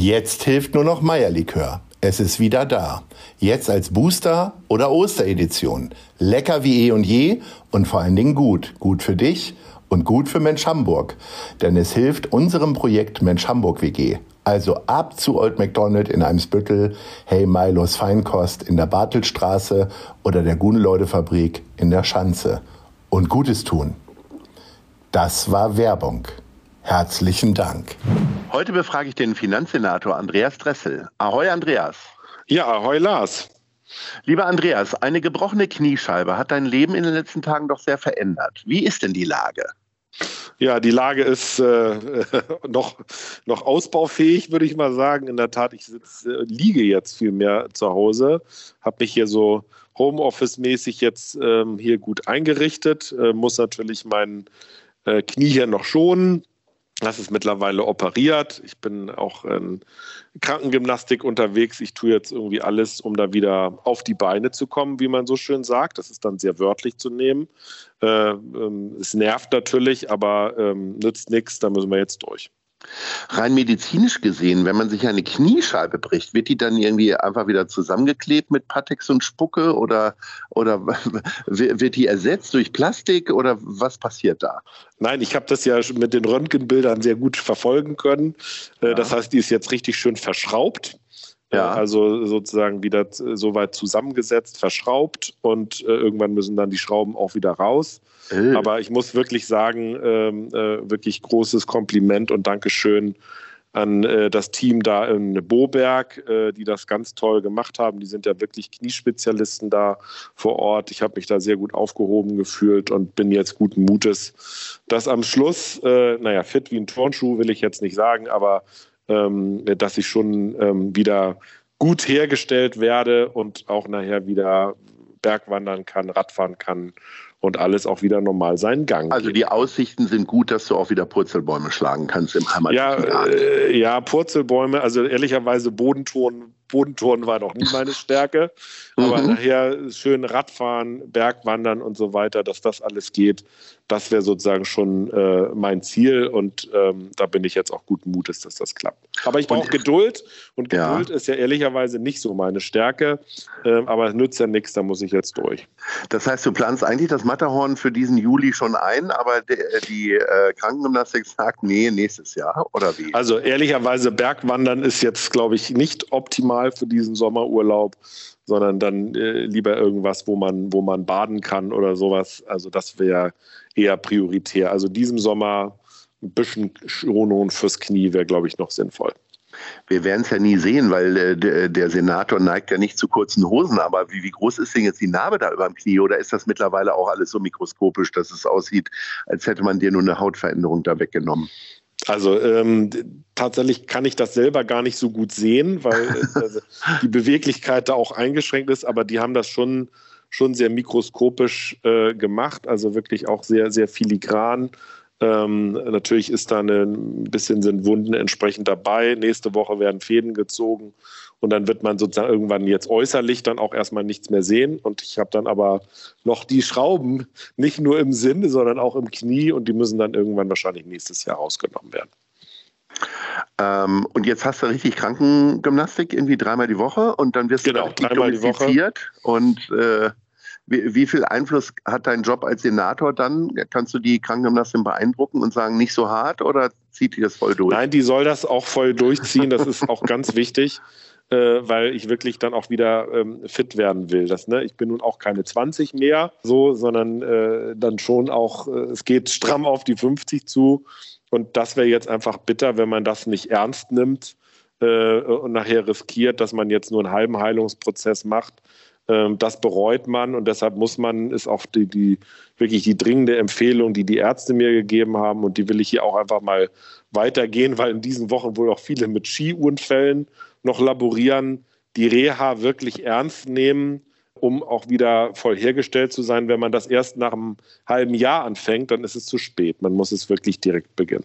Jetzt hilft nur noch Meierlikör. Es ist wieder da. Jetzt als Booster oder Osteredition. Lecker wie eh und je und vor allen Dingen gut. Gut für dich und gut für Mensch Hamburg. Denn es hilft unserem Projekt Mensch Hamburg WG. Also ab zu Old McDonald in Eimsbüttel, Hey Milos Feinkost in der Bartelstraße oder der Guneleude Fabrik in der Schanze. Und Gutes tun. Das war Werbung. Herzlichen Dank. Heute befrage ich den Finanzsenator Andreas Dressel. Ahoi, Andreas. Ja, ahoi, Lars. Lieber Andreas, eine gebrochene Kniescheibe hat dein Leben in den letzten Tagen doch sehr verändert. Wie ist denn die Lage? Ja, die Lage ist äh, noch, noch ausbaufähig, würde ich mal sagen. In der Tat, ich sitz, äh, liege jetzt viel mehr zu Hause, habe mich hier so Homeoffice-mäßig jetzt ähm, hier gut eingerichtet, äh, muss natürlich mein äh, Knie hier noch schonen. Das ist mittlerweile operiert. Ich bin auch in Krankengymnastik unterwegs. Ich tue jetzt irgendwie alles, um da wieder auf die Beine zu kommen, wie man so schön sagt. Das ist dann sehr wörtlich zu nehmen. Äh, ähm, es nervt natürlich, aber ähm, nützt nichts. Da müssen wir jetzt durch. Rein medizinisch gesehen, wenn man sich eine Kniescheibe bricht, wird die dann irgendwie einfach wieder zusammengeklebt mit Patex und Spucke oder, oder wird die ersetzt durch Plastik oder was passiert da? Nein, ich habe das ja mit den Röntgenbildern sehr gut verfolgen können. Äh, ja. Das heißt, die ist jetzt richtig schön verschraubt. Ja. Also sozusagen wieder so weit zusammengesetzt, verschraubt und äh, irgendwann müssen dann die Schrauben auch wieder raus. Äh. Aber ich muss wirklich sagen, ähm, äh, wirklich großes Kompliment und Dankeschön an äh, das Team da in Boberg, äh, die das ganz toll gemacht haben. Die sind ja wirklich Kniespezialisten da vor Ort. Ich habe mich da sehr gut aufgehoben gefühlt und bin jetzt guten Mutes, dass am Schluss, äh, naja, fit wie ein Turnschuh will ich jetzt nicht sagen, aber ähm, dass ich schon ähm, wieder gut hergestellt werde und auch nachher wieder Bergwandern kann, Radfahren kann und alles auch wieder normal seinen Gang. Also die Aussichten sind gut, dass du auch wieder Purzelbäume schlagen kannst im Heimat. Ja, äh, ja, Purzelbäume, also ehrlicherweise Bodenton Bodentouren war noch nie meine Stärke. Aber mhm. nachher schön Radfahren, Bergwandern und so weiter, dass das alles geht, das wäre sozusagen schon äh, mein Ziel. Und ähm, da bin ich jetzt auch guten Mutes, dass das klappt. Aber ich brauche Geduld. Und Geduld ja. ist ja ehrlicherweise nicht so meine Stärke. Ähm, aber es nützt ja nichts, da muss ich jetzt durch. Das heißt, du planst eigentlich das Matterhorn für diesen Juli schon ein, aber die, die äh, Krankengymnastik sagt, nee, nächstes Jahr, oder wie? Also ehrlicherweise, Bergwandern ist jetzt, glaube ich, nicht optimal optimal für diesen Sommerurlaub, sondern dann äh, lieber irgendwas, wo man, wo man baden kann oder sowas. Also das wäre eher prioritär. Also diesem Sommer ein bisschen Schonung fürs Knie wäre, glaube ich, noch sinnvoll. Wir werden es ja nie sehen, weil äh, der Senator neigt ja nicht zu kurzen Hosen. Aber wie, wie groß ist denn jetzt die Narbe da über dem Knie? Oder ist das mittlerweile auch alles so mikroskopisch, dass es aussieht, als hätte man dir nur eine Hautveränderung da weggenommen? Also ähm, tatsächlich kann ich das selber gar nicht so gut sehen, weil äh, die Beweglichkeit da auch eingeschränkt ist, aber die haben das schon, schon sehr mikroskopisch äh, gemacht, also wirklich auch sehr, sehr filigran. Ähm, natürlich ist da ein bisschen sind Wunden entsprechend dabei. Nächste Woche werden Fäden gezogen und dann wird man sozusagen irgendwann jetzt äußerlich dann auch erstmal nichts mehr sehen. Und ich habe dann aber noch die Schrauben nicht nur im Sinn, sondern auch im Knie und die müssen dann irgendwann wahrscheinlich nächstes Jahr rausgenommen werden. Ähm, und jetzt hast du richtig Krankengymnastik irgendwie dreimal die Woche und dann wirst genau, du dreimal die Woche. und äh, wie, wie, viel Einfluss hat dein Job als Senator dann? Kannst du die Krankengymnastin beeindrucken und sagen, nicht so hart oder zieht die das voll durch? Nein, die soll das auch voll durchziehen. Das ist auch ganz wichtig äh, weil ich wirklich dann auch wieder ähm, fit werden will. Das, ne? Ich bin nun auch keine 20 mehr, so, sondern äh, dann schon auch, äh, es geht stramm auf die 50 zu. Und das wäre jetzt einfach bitter, wenn man das nicht ernst nimmt äh, und nachher riskiert, dass man jetzt nur einen halben Heilungsprozess macht. Ähm, das bereut man und deshalb muss man, ist auch die, die, wirklich die dringende Empfehlung, die die Ärzte mir gegeben haben und die will ich hier auch einfach mal weitergehen, weil in diesen Wochen wohl auch viele mit Skiunfällen noch laborieren, die Reha wirklich ernst nehmen, um auch wieder voll hergestellt zu sein. Wenn man das erst nach einem halben Jahr anfängt, dann ist es zu spät. Man muss es wirklich direkt beginnen.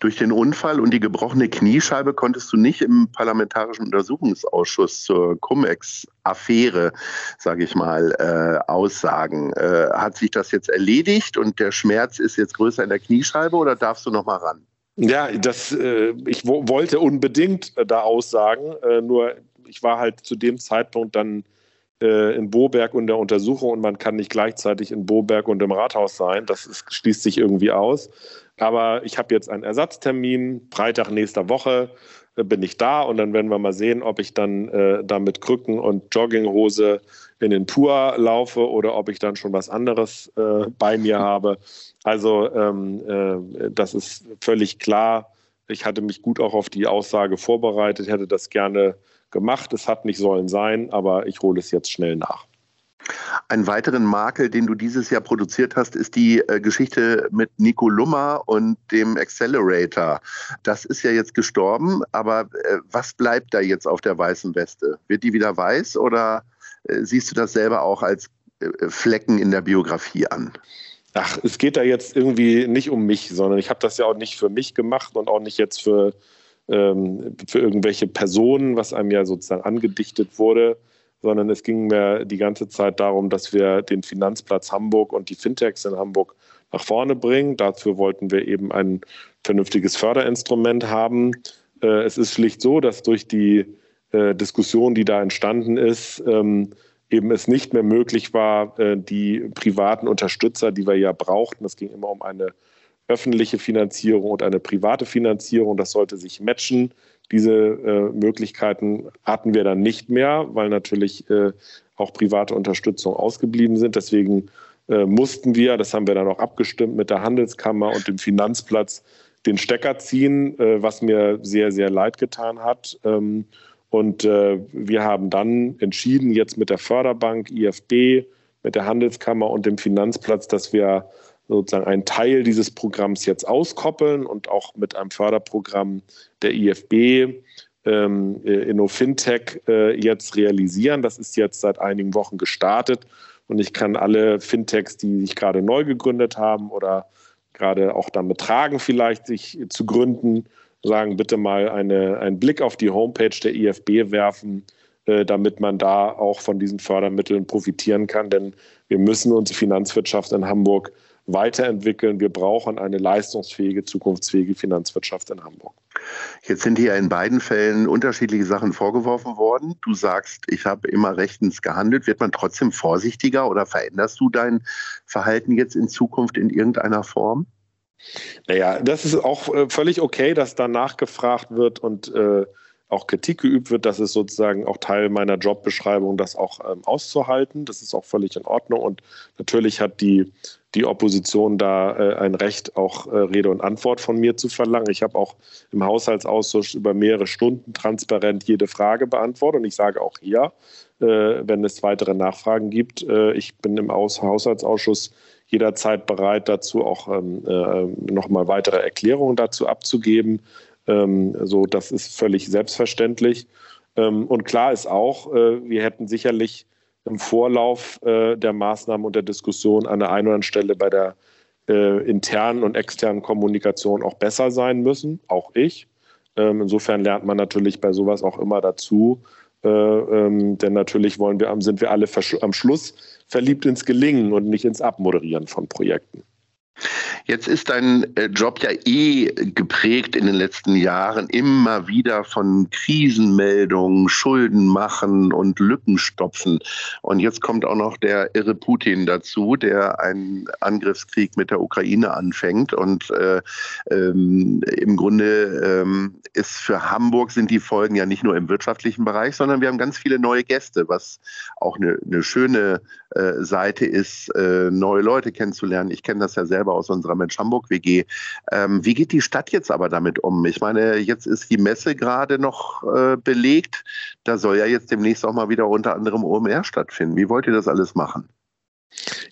Durch den Unfall und die gebrochene Kniescheibe konntest du nicht im Parlamentarischen Untersuchungsausschuss zur Cum-Ex-Affäre, sage ich mal, äh, aussagen. Äh, hat sich das jetzt erledigt und der Schmerz ist jetzt größer in der Kniescheibe oder darfst du noch mal ran? Ja, das, äh, ich wollte unbedingt da aussagen, äh, nur ich war halt zu dem Zeitpunkt dann äh, in Boberg und der Untersuchung und man kann nicht gleichzeitig in Boberg und im Rathaus sein. Das ist, schließt sich irgendwie aus. Aber ich habe jetzt einen Ersatztermin, Freitag nächster Woche äh, bin ich da und dann werden wir mal sehen, ob ich dann äh, da mit Krücken und Jogginghose in den Pur laufe oder ob ich dann schon was anderes äh, bei mir habe. Also ähm, äh, das ist völlig klar. Ich hatte mich gut auch auf die Aussage vorbereitet, hätte das gerne gemacht. Es hat nicht sollen sein, aber ich hole es jetzt schnell nach. Ein weiteren Makel, den du dieses Jahr produziert hast, ist die äh, Geschichte mit Nico Lummer und dem Accelerator. Das ist ja jetzt gestorben, aber äh, was bleibt da jetzt auf der weißen Weste? Wird die wieder weiß oder äh, siehst du das selber auch als äh, Flecken in der Biografie an? Ach, es geht da jetzt irgendwie nicht um mich, sondern ich habe das ja auch nicht für mich gemacht und auch nicht jetzt für ähm, für irgendwelche Personen, was einem ja sozusagen angedichtet wurde, sondern es ging mir die ganze Zeit darum, dass wir den Finanzplatz Hamburg und die Fintechs in Hamburg nach vorne bringen. Dazu wollten wir eben ein vernünftiges Förderinstrument haben. Äh, es ist schlicht so, dass durch die äh, Diskussion, die da entstanden ist, ähm, eben es nicht mehr möglich war, äh, die privaten Unterstützer, die wir ja brauchten, es ging immer um eine öffentliche Finanzierung und eine private Finanzierung. Das sollte sich matchen. Diese äh, Möglichkeiten hatten wir dann nicht mehr, weil natürlich äh, auch private Unterstützung ausgeblieben sind. Deswegen äh, mussten wir, das haben wir dann auch abgestimmt mit der Handelskammer und dem Finanzplatz, den Stecker ziehen, äh, was mir sehr, sehr leid getan hat. Ähm, und äh, wir haben dann entschieden, jetzt mit der Förderbank, IFB, mit der Handelskammer und dem Finanzplatz, dass wir sozusagen einen Teil dieses Programms jetzt auskoppeln und auch mit einem Förderprogramm der IFB ähm, äh, InnoFintech äh, jetzt realisieren. Das ist jetzt seit einigen Wochen gestartet und ich kann alle Fintechs, die sich gerade neu gegründet haben oder gerade auch damit tragen, vielleicht sich zu gründen, sagen, bitte mal eine, einen Blick auf die Homepage der IFB werfen, äh, damit man da auch von diesen Fördermitteln profitieren kann. Denn wir müssen unsere Finanzwirtschaft in Hamburg weiterentwickeln. Wir brauchen eine leistungsfähige, zukunftsfähige Finanzwirtschaft in Hamburg. Jetzt sind hier in beiden Fällen unterschiedliche Sachen vorgeworfen worden. Du sagst, ich habe immer rechtens gehandelt. Wird man trotzdem vorsichtiger oder veränderst du dein Verhalten jetzt in Zukunft in irgendeiner Form? Naja, das ist auch äh, völlig okay, dass da nachgefragt wird und äh, auch Kritik geübt wird. Das ist sozusagen auch Teil meiner Jobbeschreibung, das auch ähm, auszuhalten. Das ist auch völlig in Ordnung. Und natürlich hat die die Opposition da äh, ein Recht, auch äh, Rede und Antwort von mir zu verlangen. Ich habe auch im Haushaltsausschuss über mehrere Stunden transparent jede Frage beantwortet. Und ich sage auch hier, äh, wenn es weitere Nachfragen gibt, äh, ich bin im Aus Haushaltsausschuss jederzeit bereit, dazu auch ähm, äh, nochmal weitere Erklärungen dazu abzugeben. Ähm, so, das ist völlig selbstverständlich. Ähm, und klar ist auch, äh, wir hätten sicherlich im Vorlauf äh, der Maßnahmen und der Diskussion an der einen oder anderen Stelle bei der äh, internen und externen Kommunikation auch besser sein müssen, auch ich. Ähm, insofern lernt man natürlich bei sowas auch immer dazu, äh, ähm, denn natürlich wollen wir, sind wir alle am Schluss verliebt ins Gelingen und nicht ins Abmoderieren von Projekten. Jetzt ist dein äh, Job ja eh geprägt in den letzten Jahren immer wieder von Krisenmeldungen, Schulden machen und Lücken stopfen. Und jetzt kommt auch noch der irre Putin dazu, der einen Angriffskrieg mit der Ukraine anfängt. Und äh, ähm, im Grunde ähm, ist für Hamburg sind die Folgen ja nicht nur im wirtschaftlichen Bereich, sondern wir haben ganz viele neue Gäste, was auch eine, eine schöne äh, Seite ist, äh, neue Leute kennenzulernen. Ich kenne das ja selber aus unserer Mensch Hamburg WG. Ähm, wie geht die Stadt jetzt aber damit um? Ich meine, jetzt ist die Messe gerade noch äh, belegt. Da soll ja jetzt demnächst auch mal wieder unter anderem OMR stattfinden. Wie wollt ihr das alles machen?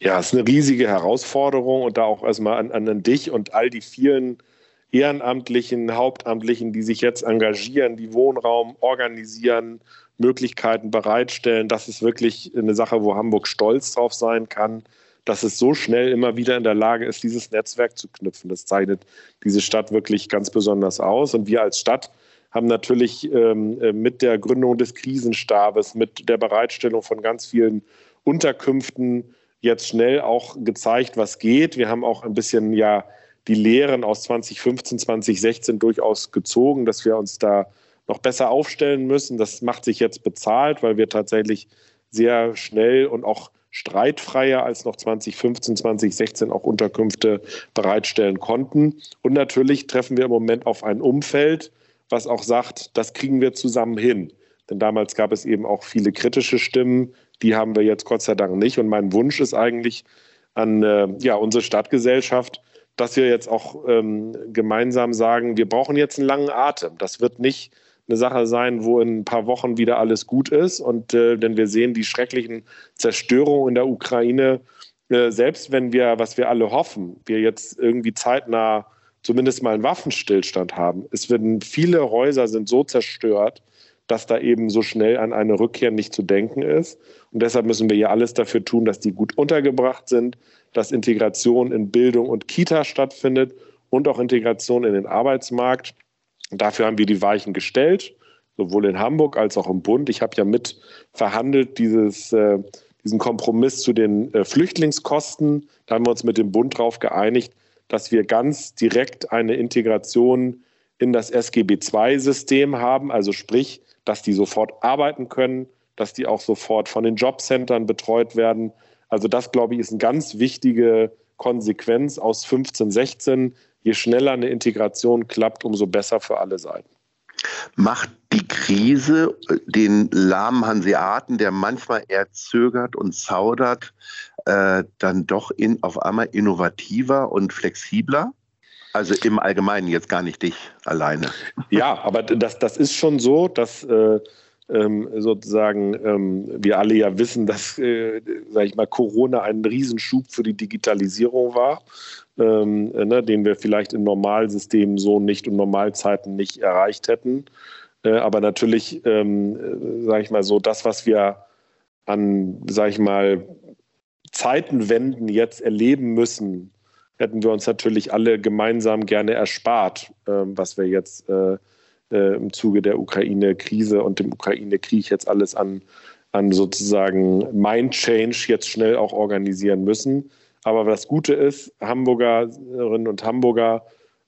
Ja, es ist eine riesige Herausforderung und da auch erstmal an, an dich und all die vielen Ehrenamtlichen, Hauptamtlichen, die sich jetzt engagieren, die Wohnraum organisieren, Möglichkeiten bereitstellen. Das ist wirklich eine Sache, wo Hamburg stolz drauf sein kann, dass es so schnell immer wieder in der Lage ist, dieses Netzwerk zu knüpfen. Das zeichnet diese Stadt wirklich ganz besonders aus. Und wir als Stadt haben natürlich ähm, äh, mit der Gründung des Krisenstabes, mit der Bereitstellung von ganz vielen Unterkünften jetzt schnell auch gezeigt, was geht. Wir haben auch ein bisschen ja die Lehren aus 2015, 2016 durchaus gezogen, dass wir uns da noch besser aufstellen müssen. Das macht sich jetzt bezahlt, weil wir tatsächlich sehr schnell und auch streitfreier als noch 2015, 2016 auch Unterkünfte bereitstellen konnten. Und natürlich treffen wir im Moment auf ein Umfeld, was auch sagt, das kriegen wir zusammen hin. Denn damals gab es eben auch viele kritische Stimmen, die haben wir jetzt Gott sei Dank nicht. Und mein Wunsch ist eigentlich an äh, ja, unsere Stadtgesellschaft, dass wir jetzt auch ähm, gemeinsam sagen, wir brauchen jetzt einen langen Atem. Das wird nicht eine Sache sein, wo in ein paar Wochen wieder alles gut ist. Und äh, denn wir sehen die schrecklichen Zerstörungen in der Ukraine, äh, selbst wenn wir, was wir alle hoffen, wir jetzt irgendwie zeitnah zumindest mal einen Waffenstillstand haben. Es werden viele Häuser sind so zerstört, dass da eben so schnell an eine Rückkehr nicht zu denken ist. Und deshalb müssen wir hier alles dafür tun, dass die gut untergebracht sind, dass Integration in Bildung und Kita stattfindet und auch Integration in den Arbeitsmarkt. Dafür haben wir die Weichen gestellt, sowohl in Hamburg als auch im Bund. Ich habe ja mit verhandelt dieses, äh, diesen Kompromiss zu den äh, Flüchtlingskosten. Da haben wir uns mit dem Bund darauf geeinigt, dass wir ganz direkt eine Integration in das SGB II-System haben, also sprich, dass die sofort arbeiten können, dass die auch sofort von den Jobcentern betreut werden. Also das, glaube ich, ist eine ganz wichtige Konsequenz aus 15, 16 je schneller eine Integration klappt, umso besser für alle Seiten. Macht die Krise den lahmen Hanseaten, der manchmal eher zögert und zaudert, äh, dann doch in, auf einmal innovativer und flexibler? Also im Allgemeinen, jetzt gar nicht dich alleine. Ja, aber das, das ist schon so, dass äh, ähm, sozusagen ähm, wir alle ja wissen, dass, äh, sage ich mal, Corona ein Riesenschub für die Digitalisierung war ähm, ne, den wir vielleicht in Normalsystemen so nicht und Normalzeiten nicht erreicht hätten. Äh, aber natürlich, ähm, äh, sage ich mal so, das, was wir an, sage ich mal, Zeitenwenden jetzt erleben müssen, hätten wir uns natürlich alle gemeinsam gerne erspart, äh, was wir jetzt äh, äh, im Zuge der Ukraine-Krise und dem Ukraine-Krieg jetzt alles an, an sozusagen Mind-Change jetzt schnell auch organisieren müssen. Aber das Gute ist, Hamburgerinnen und Hamburger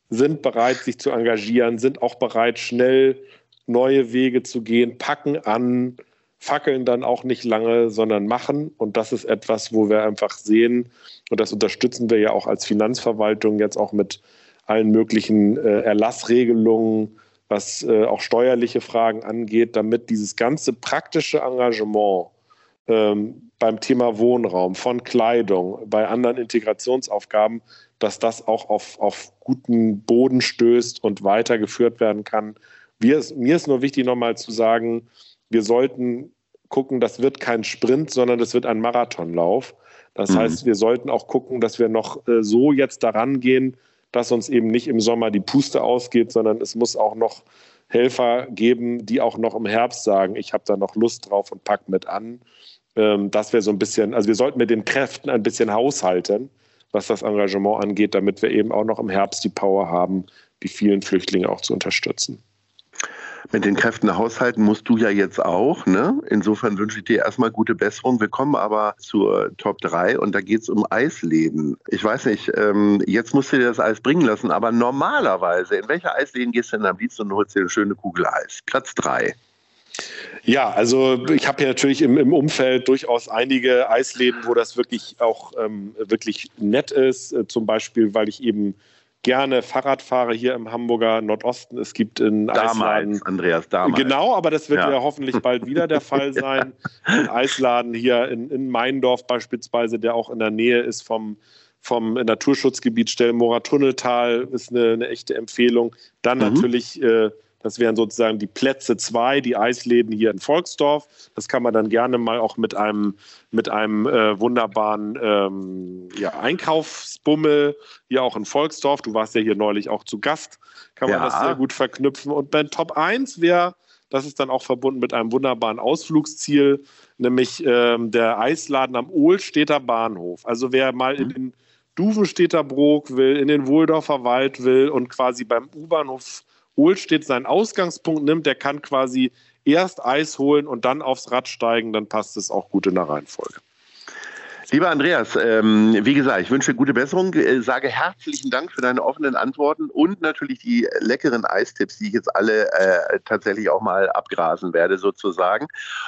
sind bereit, sich zu engagieren, sind auch bereit, schnell neue Wege zu gehen, packen an, fackeln dann auch nicht lange, sondern machen. Und das ist etwas, wo wir einfach sehen, und das unterstützen wir ja auch als Finanzverwaltung jetzt auch mit allen möglichen äh, Erlassregelungen, was äh, auch steuerliche Fragen angeht, damit dieses ganze praktische Engagement ähm, beim Thema Wohnraum, von Kleidung, bei anderen Integrationsaufgaben, dass das auch auf, auf guten Boden stößt und weitergeführt werden kann. Wir, mir ist nur wichtig, nochmal zu sagen, wir sollten gucken, das wird kein Sprint, sondern das wird ein Marathonlauf. Das mhm. heißt, wir sollten auch gucken, dass wir noch äh, so jetzt daran gehen, dass uns eben nicht im Sommer die Puste ausgeht, sondern es muss auch noch Helfer geben, die auch noch im Herbst sagen, ich habe da noch Lust drauf und pack mit an. Ähm, das wäre so ein bisschen, also wir sollten mit den Kräften ein bisschen haushalten, was das Engagement angeht, damit wir eben auch noch im Herbst die Power haben, die vielen Flüchtlinge auch zu unterstützen. Mit den Kräften haushalten musst du ja jetzt auch. Ne? Insofern wünsche ich dir erstmal gute Besserung. Wir kommen aber zur Top 3 und da geht es um Eisläden. Ich weiß nicht, ähm, jetzt musst du dir das Eis bringen lassen, aber normalerweise, in welche Eisläden gehst du denn am liebsten und holst dir eine schöne Kugel Eis? Platz 3. Ja, also ich habe hier natürlich im, im, Umfeld durchaus einige Eisläden, wo das wirklich auch ähm, wirklich nett ist. Äh, zum Beispiel, weil ich eben gerne Fahrrad fahre hier im Hamburger Nordosten. Es gibt in damals, Eisladen. Andreas, damals. Genau, aber das wird ja, ja hoffentlich bald wieder der Fall sein. Ein Eisladen hier in, in Meindorf beispielsweise, der auch in der Nähe ist vom vom Naturschutzgebiet Stellenmorer Tunneltal ist eine, eine echte Empfehlung. Dann mhm. natürlich äh, das wären sozusagen die Plätze zwei, die Eisläden hier in Volksdorf. Das kann man dann gerne mal auch mit einem, mit einem äh, wunderbaren ähm, ja, Einkaufsbummel hier auch in Volksdorf. Du warst ja hier neulich auch zu Gast. Kann man ja. das sehr gut verknüpfen. Und bei Top 1 wäre, das ist dann auch verbunden mit einem wunderbaren Ausflugsziel, nämlich ähm, der Eisladen am Ohlstädter Bahnhof. Also wer mal in mhm. den Duvenstädter Brook will, in den Wohldorfer Wald will und quasi beim U-Bahnhof Ohlstedt seinen Ausgangspunkt nimmt, der kann quasi erst Eis holen und dann aufs Rad steigen, dann passt es auch gut in der Reihenfolge. Lieber Andreas, ähm, wie gesagt, ich wünsche gute Besserung, äh, sage herzlichen Dank für deine offenen Antworten und natürlich die leckeren Eistipps, die ich jetzt alle äh, tatsächlich auch mal abgrasen werde sozusagen.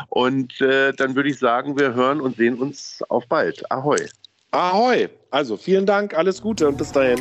Und äh, dann würde ich sagen, wir hören und sehen uns auf bald. Ahoi. Ahoi. Also vielen Dank, alles Gute und bis dahin.